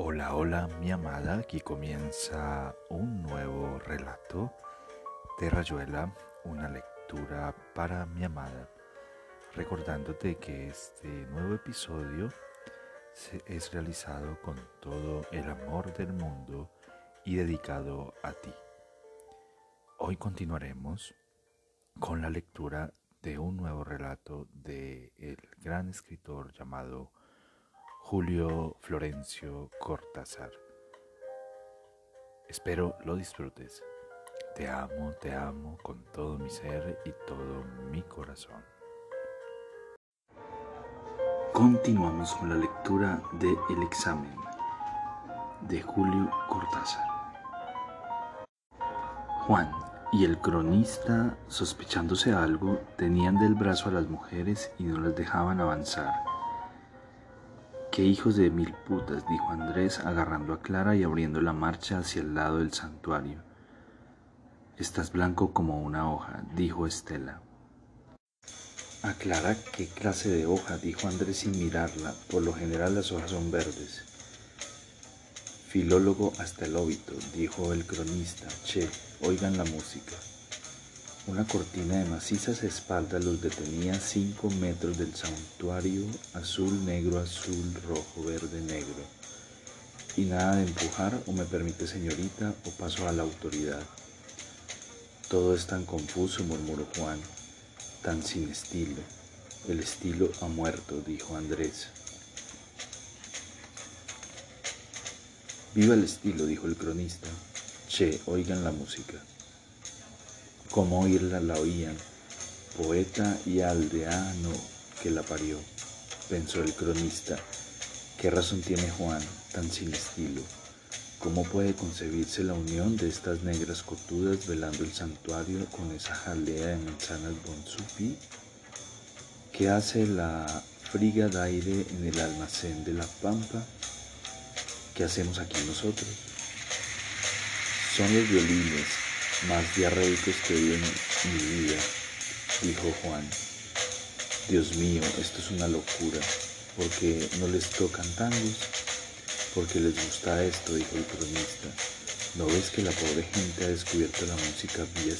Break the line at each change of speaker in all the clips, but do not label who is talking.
Hola, hola, mi amada. Aquí comienza un nuevo relato de Rayuela, una lectura para mi amada. Recordándote que este nuevo episodio es realizado con todo el amor del mundo y dedicado a ti. Hoy continuaremos con la lectura de un nuevo relato de el gran escritor llamado Julio Florencio Cortázar. Espero lo disfrutes. Te amo, te amo con todo mi ser y todo mi corazón. Continuamos con la lectura de El examen de Julio Cortázar. Juan y el cronista, sospechándose algo, tenían del brazo a las mujeres y no las dejaban avanzar Qué hijos de mil putas, dijo Andrés, agarrando a Clara y abriendo la marcha hacia el lado del santuario. Estás blanco como una hoja, dijo Estela. A Clara, ¿qué clase de hoja? dijo Andrés sin mirarla. Por lo general las hojas son verdes. Filólogo hasta el óbito, dijo el cronista. Che, oigan la música. Una cortina de macizas espaldas los detenía cinco metros del santuario, azul, negro, azul, rojo, verde, negro. Y nada de empujar o me permite señorita o paso a la autoridad. Todo es tan confuso, murmuró Juan, tan sin estilo. El estilo ha muerto, dijo Andrés. Viva el estilo, dijo el cronista. Che, oigan la música como oírla la oían, poeta y aldeano que la parió, pensó el cronista. ¿Qué razón tiene Juan, tan sin estilo? ¿Cómo puede concebirse la unión de estas negras cotudas velando el santuario con esa jalea de manzanas bonsupi? ¿Qué hace la friga de aire en el almacén de la pampa? ¿Qué hacemos aquí nosotros? Son los violines, más diarreicos que vi en mi vida, dijo Juan. Dios mío, esto es una locura, porque no les tocan tangos, porque les gusta esto, dijo el cronista. ¿No ves que la pobre gente ha descubierto la música vía?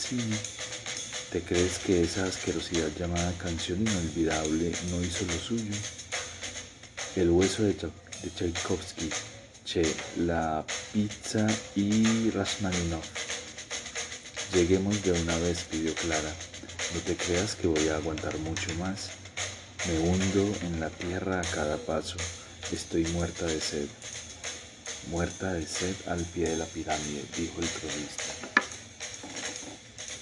¿Te crees que esa asquerosidad llamada canción inolvidable no hizo lo suyo? El hueso de, de Tchaikovsky, Che, la pizza y Rachmaninoff. Lleguemos de una vez, pidió Clara. No te creas que voy a aguantar mucho más. Me hundo en la tierra a cada paso. Estoy muerta de sed. Muerta de sed al pie de la pirámide, dijo el cronista.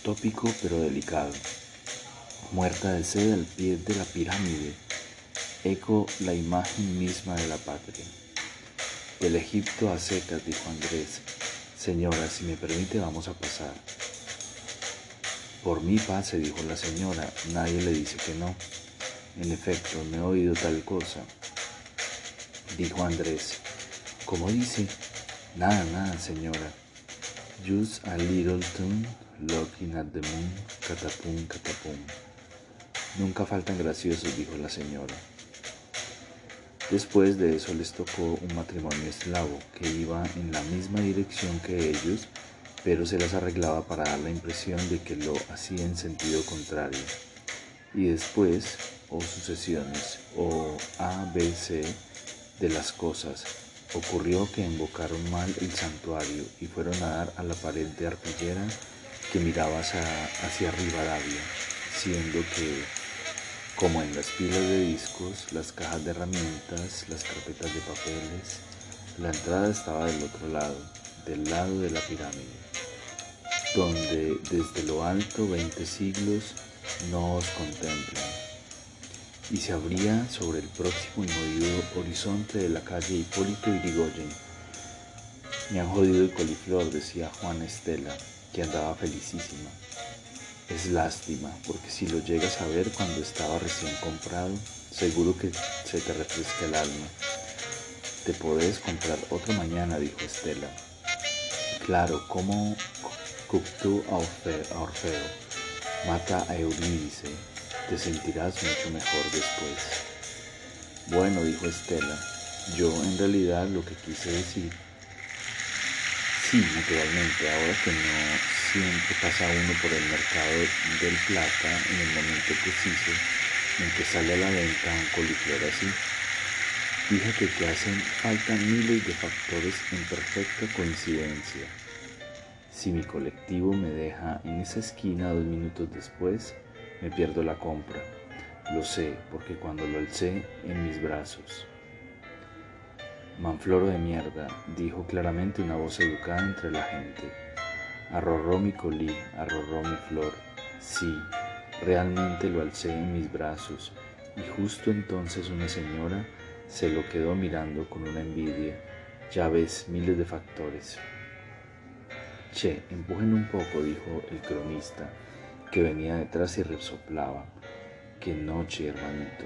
Tópico pero delicado. Muerta de sed al pie de la pirámide. Eco la imagen misma de la patria. Del Egipto a secas, dijo Andrés. Señora, si me permite, vamos a pasar. Por mi pase, dijo la señora, nadie le dice que no. En efecto, no he oído tal cosa. Dijo Andrés. ¿Cómo dice? Nada, nada, señora. Just a little tune, looking at the moon, catapum, catapum. Nunca faltan graciosos, dijo la señora. Después de eso les tocó un matrimonio eslavo que iba en la misma dirección que ellos pero se las arreglaba para dar la impresión de que lo hacía en sentido contrario. Y después, o sucesiones, o A, B, C de las cosas, ocurrió que invocaron mal el santuario y fueron a dar a la pared de arpillera que miraba hacia, hacia Rivadavia, siendo que, como en las pilas de discos, las cajas de herramientas, las carpetas de papeles, la entrada estaba del otro lado, del lado de la pirámide donde desde lo alto veinte siglos no os contemplan, y se abría sobre el próximo y movido horizonte de la calle Hipólito Yrigoyen. Me han jodido el coliflor, decía Juan Estela, que andaba felicísima. Es lástima, porque si lo llegas a ver cuando estaba recién comprado, seguro que se te refresca el alma. Te podés comprar otro mañana, dijo Estela. Claro, ¿cómo, Cocteau a Orfeo, mata a Eurídice, te sentirás mucho mejor después. Bueno, dijo Estela, Yo en realidad lo que quise decir, sí, naturalmente, ahora que no siempre pasa uno por el mercado del plata en el momento preciso en que sale a la venta un coliflor así. Fíjate que hacen falta miles de factores en perfecta coincidencia. Si mi colectivo me deja en esa esquina dos minutos después, me pierdo la compra. Lo sé porque cuando lo alcé en mis brazos. Manfloro de mierda, dijo claramente una voz educada entre la gente. Arrorró mi colí, arrorró mi flor. Sí, realmente lo alcé en mis brazos y justo entonces una señora se lo quedó mirando con una envidia. Ya ves, miles de factores. Che, empujen un poco, dijo el cronista, que venía detrás y resoplaba. Qué noche, hermanito.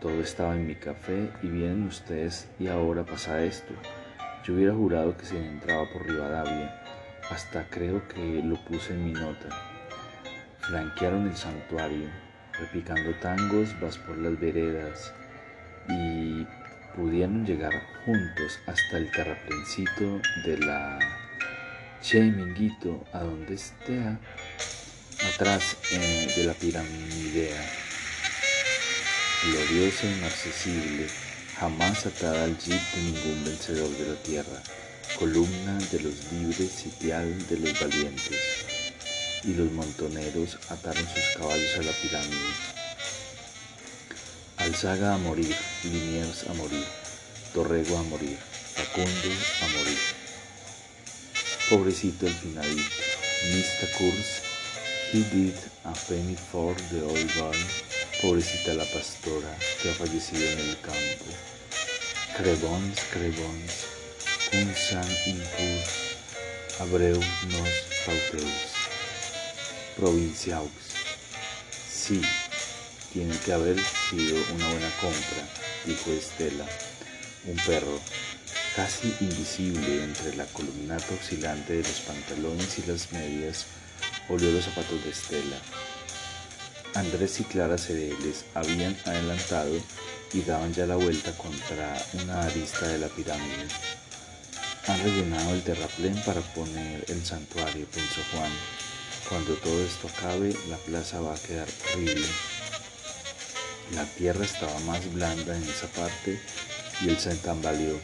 Todo estaba en mi café y vienen ustedes y ahora pasa esto. Yo hubiera jurado que se entraba por Rivadavia. Hasta creo que lo puse en mi nota. Flanquearon el santuario, repicando tangos vas por las veredas y pudieron llegar juntos hasta el terraplencito de la Che Minguito, a donde esté, atrás eh, de la piramidea gloriosa e inaccesible, jamás atada al jeep de ningún vencedor de la tierra, columna de los libres, sitial de los valientes. Y los montoneros ataron sus caballos a la pirámide. Alzaga a morir, Liniers a morir, Torrego a morir, Facundo a morir. Pobrecito el finadito, Mista Curse, he did a penny for the old boy. Pobrecita la pastora que ha fallecido en el campo. Crebons, crebons, un san impur, abreu nos pauteus. Provinciaux. Sí, tiene que haber sido una buena compra, dijo Estela. Un perro, casi invisible entre la columnata oscilante de los pantalones y las medias, olió los zapatos de Estela Andrés y Clara Cereles habían adelantado y daban ya la vuelta contra una arista de la pirámide. Han rellenado el terraplén para poner el santuario, pensó Juan. Cuando todo esto acabe, la plaza va a quedar horrible. La tierra estaba más blanda en esa parte y él se tambaleó.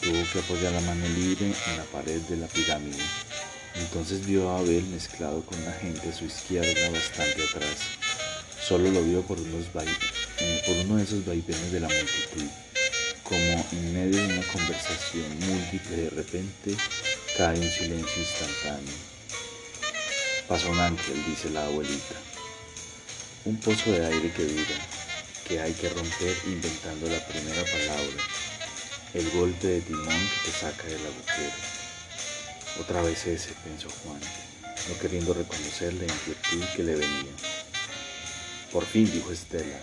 Tuvo que apoyar la mano libre en la pared de la pirámide. Entonces vio a Abel mezclado con la gente a su izquierda bastante atrás. Solo lo vio por, unos eh, por uno de esos vaivenes de la multitud, como en medio de una conversación múltiple de repente cae un silencio instantáneo. Pasó un ángel, dice la abuelita. Un pozo de aire que dura, que hay que romper inventando la primera palabra, el golpe de timón que te saca del agujero. Otra vez ese, pensó Juan, no queriendo reconocer la inquietud que le venía. Por fin, dijo Estela,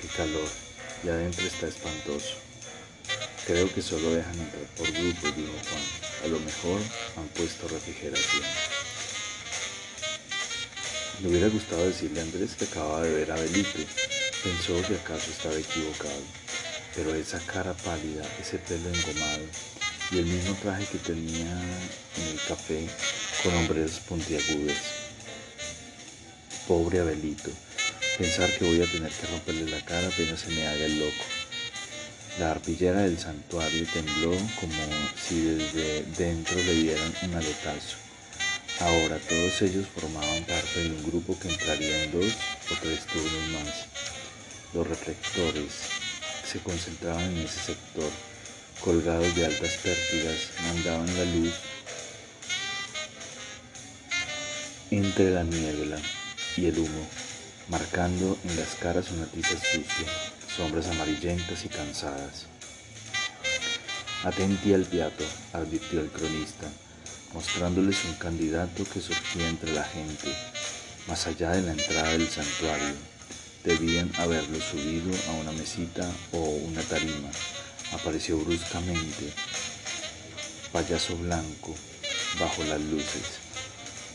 qué calor, y adentro está espantoso. Creo que solo dejan entrar por grupos, dijo Juan. A lo mejor han puesto refrigeración. Le hubiera gustado decirle a Andrés que acababa de ver a Belipe. Pensó que acaso estaba equivocado. Pero esa cara pálida, ese pelo engomado y el mismo traje que tenía en el café con hombres puntiagudos. Pobre Abelito, Pensar que voy a tener que romperle la cara apenas se me haga el loco. La arpillera del santuario tembló como si desde dentro le dieran un aletazo. Ahora todos ellos formaban parte de un grupo que entraría en dos o tres turnos más. Los reflectores se concentraban en ese sector, colgados de altas pértigas, mandaban la luz entre la niebla y el humo marcando en las caras una tiza sucia, sombras amarillentas y cansadas. Atenti al piato, advirtió el cronista, mostrándoles un candidato que surgía entre la gente, más allá de la entrada del santuario. Debían haberlo subido a una mesita o una tarima. Apareció bruscamente, payaso blanco, bajo las luces.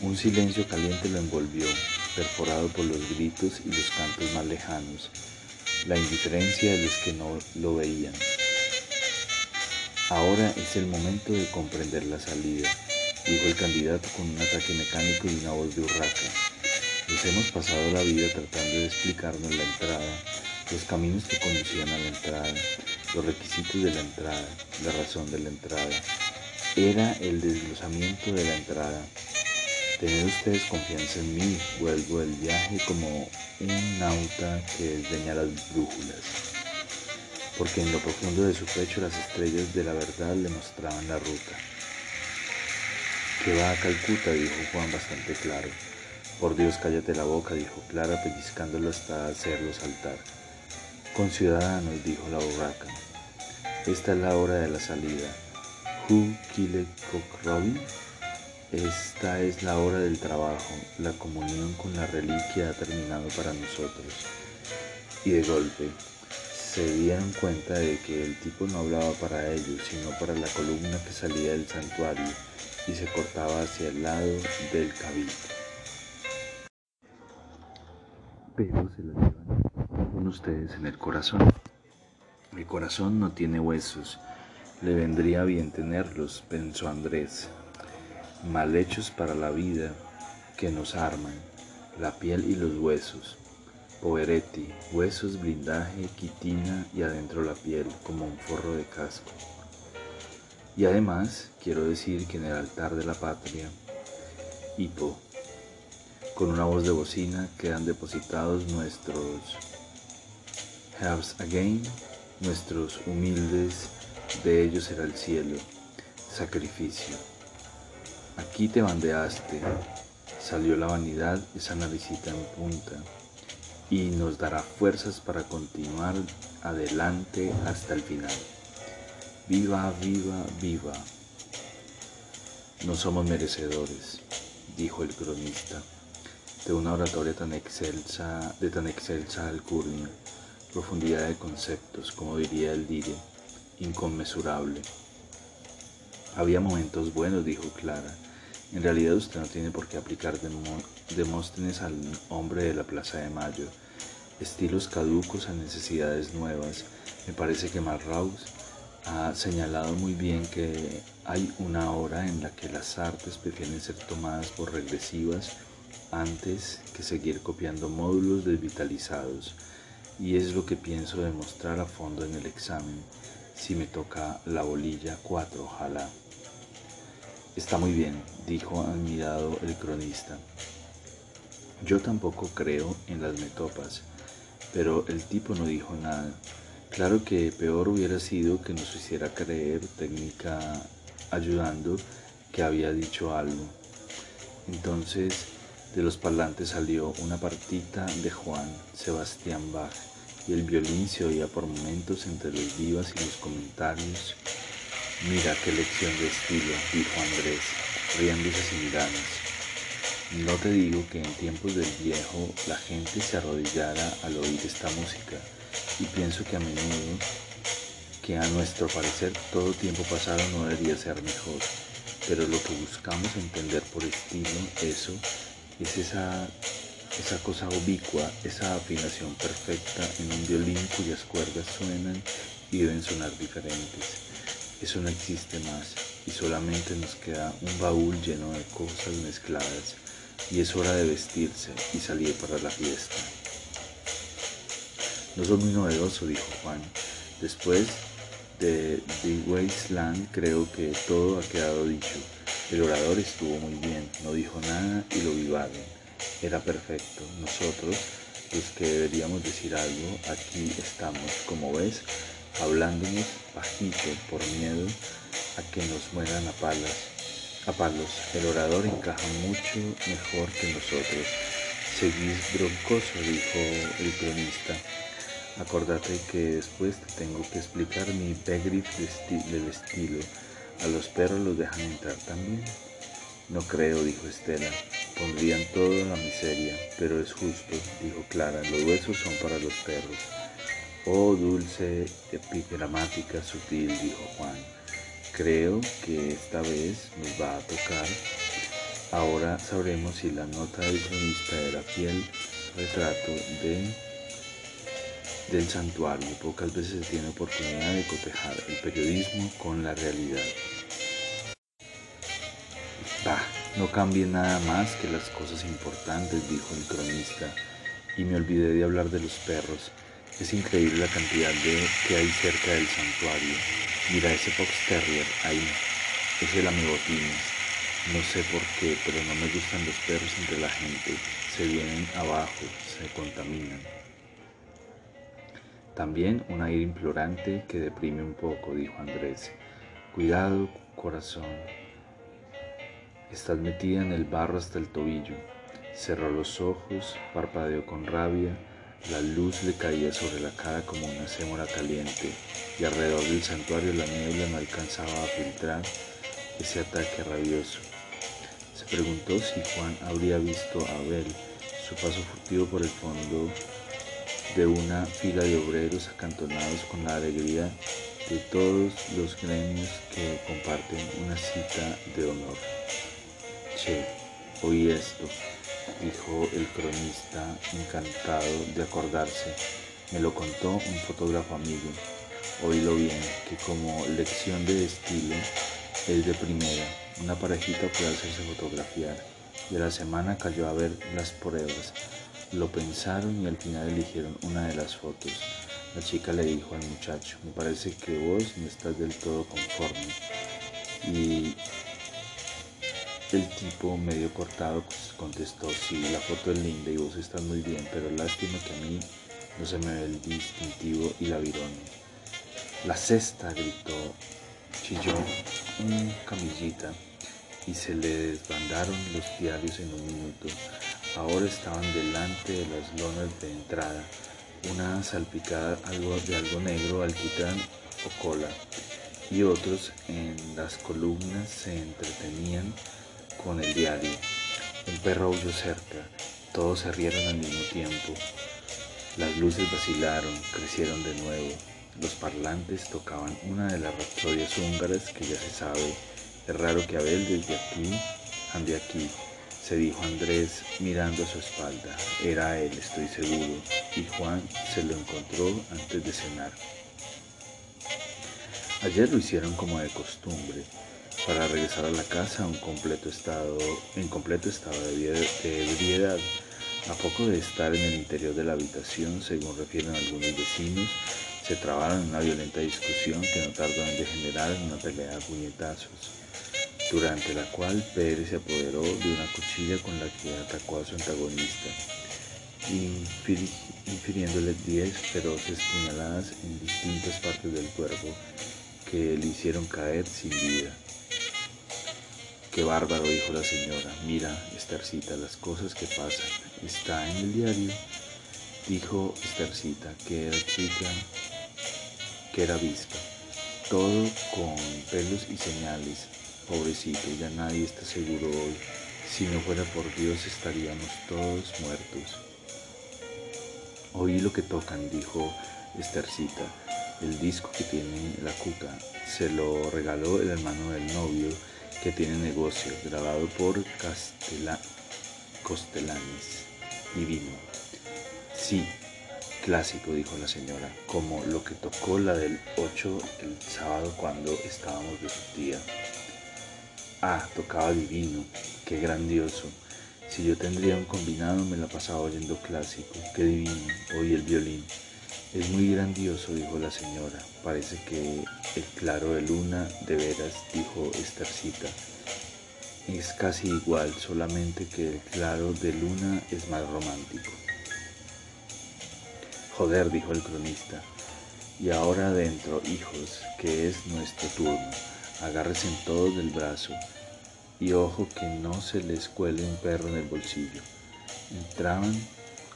Un silencio caliente lo envolvió, perforado por los gritos y los cantos más lejanos, la indiferencia de los que no lo veían. Ahora es el momento de comprender la salida, dijo el candidato con un ataque mecánico y una voz de urraca. Nos hemos pasado la vida tratando de explicarnos la entrada, los caminos que conducían a la entrada, los requisitos de la entrada, la razón de la entrada. Era el desglosamiento de la entrada. Tener ustedes confianza en mí, vuelvo el viaje como un nauta que desdeña las brújulas, porque en lo profundo de su pecho las estrellas de la verdad le mostraban la ruta. Que va a Calcuta, dijo Juan bastante claro. Por Dios, cállate la boca, dijo Clara, pellizcándolo hasta hacerlo saltar. Con ciudadanos, dijo la borraca. Esta es la hora de la salida. Who killed Cock Robin? Esta es la hora del trabajo, la comunión con la reliquia ha terminado para nosotros. Y de golpe se dieron cuenta de que el tipo no hablaba para ellos, sino para la columna que salía del santuario y se cortaba hacia el lado del cabildo. Pero se la llevan ustedes en el corazón. El corazón no tiene huesos, le vendría bien tenerlos, pensó Andrés mal hechos para la vida que nos arman, la piel y los huesos. Poeretti, huesos, blindaje, quitina y adentro la piel como un forro de casco. Y además quiero decir que en el altar de la patria, hipo, con una voz de bocina quedan depositados nuestros Helps Again, nuestros humildes, de ellos será el cielo, sacrificio. Aquí te bandeaste, salió la vanidad, esa naricita en punta, y nos dará fuerzas para continuar adelante hasta el final. Viva, viva, viva. No somos merecedores, dijo el cronista, de una oratoria tan excelsa, de tan excelsa alcurnia, profundidad de conceptos, como diría el dire, inconmensurable. Había momentos buenos, dijo Clara, en realidad usted no tiene por qué aplicar Demóstenes al hombre de la Plaza de Mayo. Estilos caducos a necesidades nuevas. Me parece que Marraus ha señalado muy bien que hay una hora en la que las artes prefieren ser tomadas por regresivas antes que seguir copiando módulos desvitalizados. Y es lo que pienso demostrar a fondo en el examen. Si me toca la bolilla 4, ojalá. Está muy bien, dijo admirado el cronista. Yo tampoco creo en las metopas, pero el tipo no dijo nada. Claro que peor hubiera sido que nos hiciera creer técnica ayudando que había dicho algo. Entonces de los parlantes salió una partita de Juan Sebastián Bach y el violín se oía por momentos entre los vivas y los comentarios Mira qué lección de estilo, dijo Andrés, riéndose sin ganas. No te digo que en tiempos del viejo la gente se arrodillara al oír esta música, y pienso que a menudo, que a nuestro parecer todo tiempo pasado no debería ser mejor, pero lo que buscamos entender por estilo, eso, es esa, esa cosa ubicua, esa afinación perfecta en un violín cuyas cuerdas suenan y deben sonar diferentes eso no existe más y solamente nos queda un baúl lleno de cosas mezcladas y es hora de vestirse y salir para la fiesta. No soy muy novedoso, dijo Juan. Después de The Wasteland creo que todo ha quedado dicho. El orador estuvo muy bien, no dijo nada y lo vivaron. Era perfecto. Nosotros, los que deberíamos decir algo, aquí estamos, como ves, hablándonos bajito por miedo a que nos mueran a palas. A palos, el orador encaja mucho mejor que nosotros. Seguís broncoso, dijo el cronista. Acordate que después te tengo que explicar mi pegrif del estilo. A los perros los dejan entrar también. No creo, dijo Estela. Pondrían toda la miseria, pero es justo, dijo Clara. Los huesos son para los perros. Oh dulce epigramática sutil, dijo Juan. Creo que esta vez nos va a tocar. Ahora sabremos si la nota del cronista era fiel retrato de del santuario. Pocas veces se tiene oportunidad de cotejar el periodismo con la realidad. No cambie nada más que las cosas importantes, dijo el cronista, y me olvidé de hablar de los perros. Es increíble la cantidad de que hay cerca del santuario. Mira ese Fox Terrier ahí, es el amigotines. No sé por qué, pero no me gustan los perros entre la gente. Se vienen abajo, se contaminan. También un aire implorante que deprime un poco, dijo Andrés. Cuidado, corazón. Estás metida en el barro hasta el tobillo. Cerró los ojos, parpadeó con rabia. La luz le caía sobre la cara como una sémora caliente y alrededor del santuario la niebla no alcanzaba a filtrar ese ataque rabioso. Se preguntó si Juan habría visto a Abel su paso furtivo por el fondo de una fila de obreros acantonados con la alegría de todos los gremios que comparten una cita de honor. Che, oí esto, dijo el cronista encantado de acordarse. Me lo contó un fotógrafo amigo. Oílo bien, que como lección de estilo es de primera. Una parejita puede hacerse fotografiar a la semana cayó a ver las pruebas. Lo pensaron y al final eligieron una de las fotos. La chica le dijo al muchacho, me parece que vos no estás del todo conforme. Y el tipo medio cortado pues, contestó, sí, la foto es linda y vos estás muy bien, pero lástima que a mí no se me ve el distintivo y la virón. La cesta, gritó, chilló un camillita y se le desbandaron los diarios en un minuto. Ahora estaban delante de las lonas de entrada, una salpicada algo de algo negro, alquitrán o cola, y otros en las columnas se entretenían con el diario. Un perro aulló cerca, todos se rieron al mismo tiempo. Las luces vacilaron, crecieron de nuevo. Los parlantes tocaban una de las rapsodias húngaras que ya se sabe. Es raro que Abel desde aquí ande aquí se dijo Andrés mirando a su espalda. Era él, estoy seguro, y Juan se lo encontró antes de cenar. Ayer lo hicieron como de costumbre, para regresar a la casa en completo estado de, ebriedad. A poco de estar en el interior de la habitación, según refieren algunos vecinos, se trabaron en una violenta discusión que no tardó en degenerar en una pelea de puñetazos durante la cual Pérez se apoderó de una cuchilla con la que atacó a su antagonista, infiriéndole diez feroces puñaladas en distintas partes del cuerpo que le hicieron caer sin vida. Qué bárbaro, dijo la señora. Mira, Estercita, las cosas que pasan. Está en el diario. Dijo Estercita, que era chica, que era vispa. Todo con pelos y señales Pobrecito, ya nadie está seguro hoy. Si no fuera por Dios estaríamos todos muertos. Oí lo que tocan, dijo Estercita. El disco que tiene la cuca se lo regaló el hermano del novio que tiene negocio, grabado por Castela Costelanes. Divino. Sí, clásico, dijo la señora, como lo que tocó la del 8 el sábado cuando estábamos de su tía. Ah, tocaba divino, qué grandioso. Si yo tendría un combinado me la pasaba oyendo clásico, qué divino, oí el violín. Es muy grandioso, dijo la señora. Parece que el claro de luna, de veras, dijo Estercita. Es casi igual, solamente que el claro de luna es más romántico. Joder, dijo el cronista. Y ahora adentro, hijos, que es nuestro turno agárrense todos del brazo y ojo que no se les cuele un perro en el bolsillo. Entraban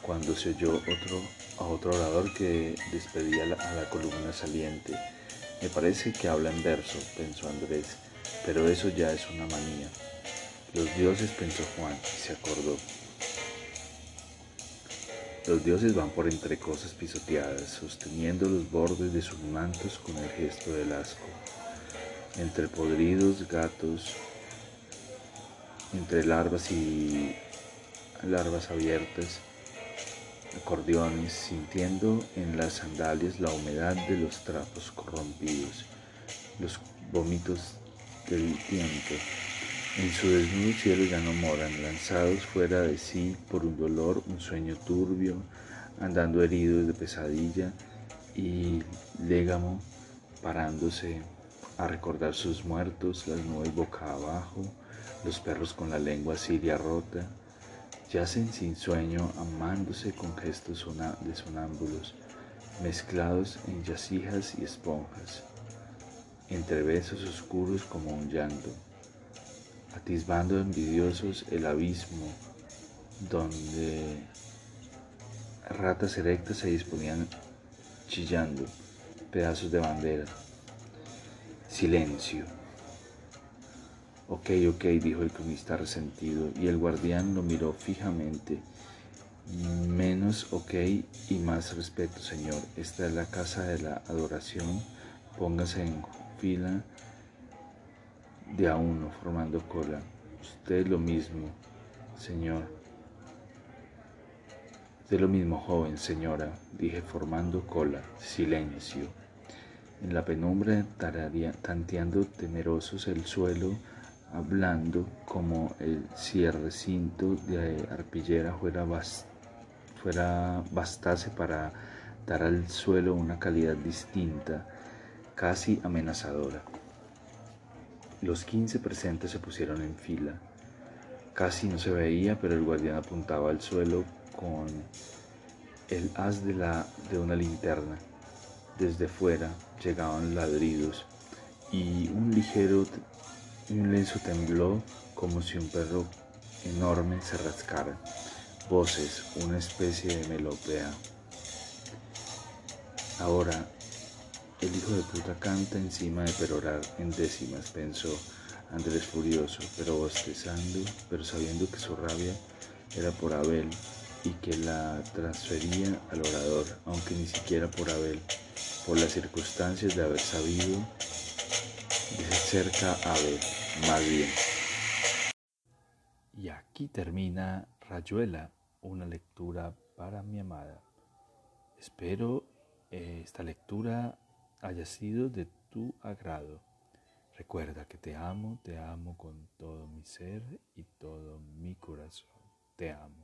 cuando se oyó otro, a otro orador que despedía a la columna saliente. Me parece que habla en verso, pensó Andrés, pero eso ya es una manía. Los dioses, pensó Juan, y se acordó. Los dioses van por entre cosas pisoteadas, sosteniendo los bordes de sus mantos con el gesto del asco entre podridos gatos, entre larvas y larvas abiertas, acordeones, sintiendo en las sandalias la humedad de los trapos corrompidos, los vómitos del tiempo. En su desnudo cielo ya no moran, lanzados fuera de sí por un dolor, un sueño turbio, andando heridos de pesadilla y légamo parándose a recordar sus muertos, las nubes boca abajo, los perros con la lengua siria rota, yacen sin sueño amándose con gestos de sonámbulos, mezclados en yacijas y esponjas, entre besos oscuros como un llanto, atisbando envidiosos el abismo donde ratas erectas se disponían chillando pedazos de bandera. Silencio. Ok, ok, dijo el cronista resentido, y el guardián lo miró fijamente. Menos ok y más respeto, señor. Esta es la casa de la adoración. Póngase en fila de a uno, formando cola. Usted lo mismo, señor. Usted lo mismo, joven, señora, dije formando cola. Silencio. En la penumbra, tanteando temerosos el suelo, hablando como el cierrecinto de arpillera fuera, fuera bastase para dar al suelo una calidad distinta, casi amenazadora. Los quince presentes se pusieron en fila. Casi no se veía, pero el guardián apuntaba al suelo con el haz de, la, de una linterna. Desde fuera llegaban ladridos y un ligero un lenzo tembló como si un perro enorme se rascara. Voces, una especie de melopea. Ahora, el hijo de puta canta encima de perorar en décimas, pensó Andrés furioso, pero bostezando, pero sabiendo que su rabia era por Abel y que la transfería al orador, aunque ni siquiera por Abel, por las circunstancias de haber sabido de cerca a ver, más bien. Y aquí termina Rayuela, una lectura para mi amada. Espero eh, esta lectura haya sido de tu agrado. Recuerda que te amo, te amo con todo mi ser y todo mi corazón. Te amo.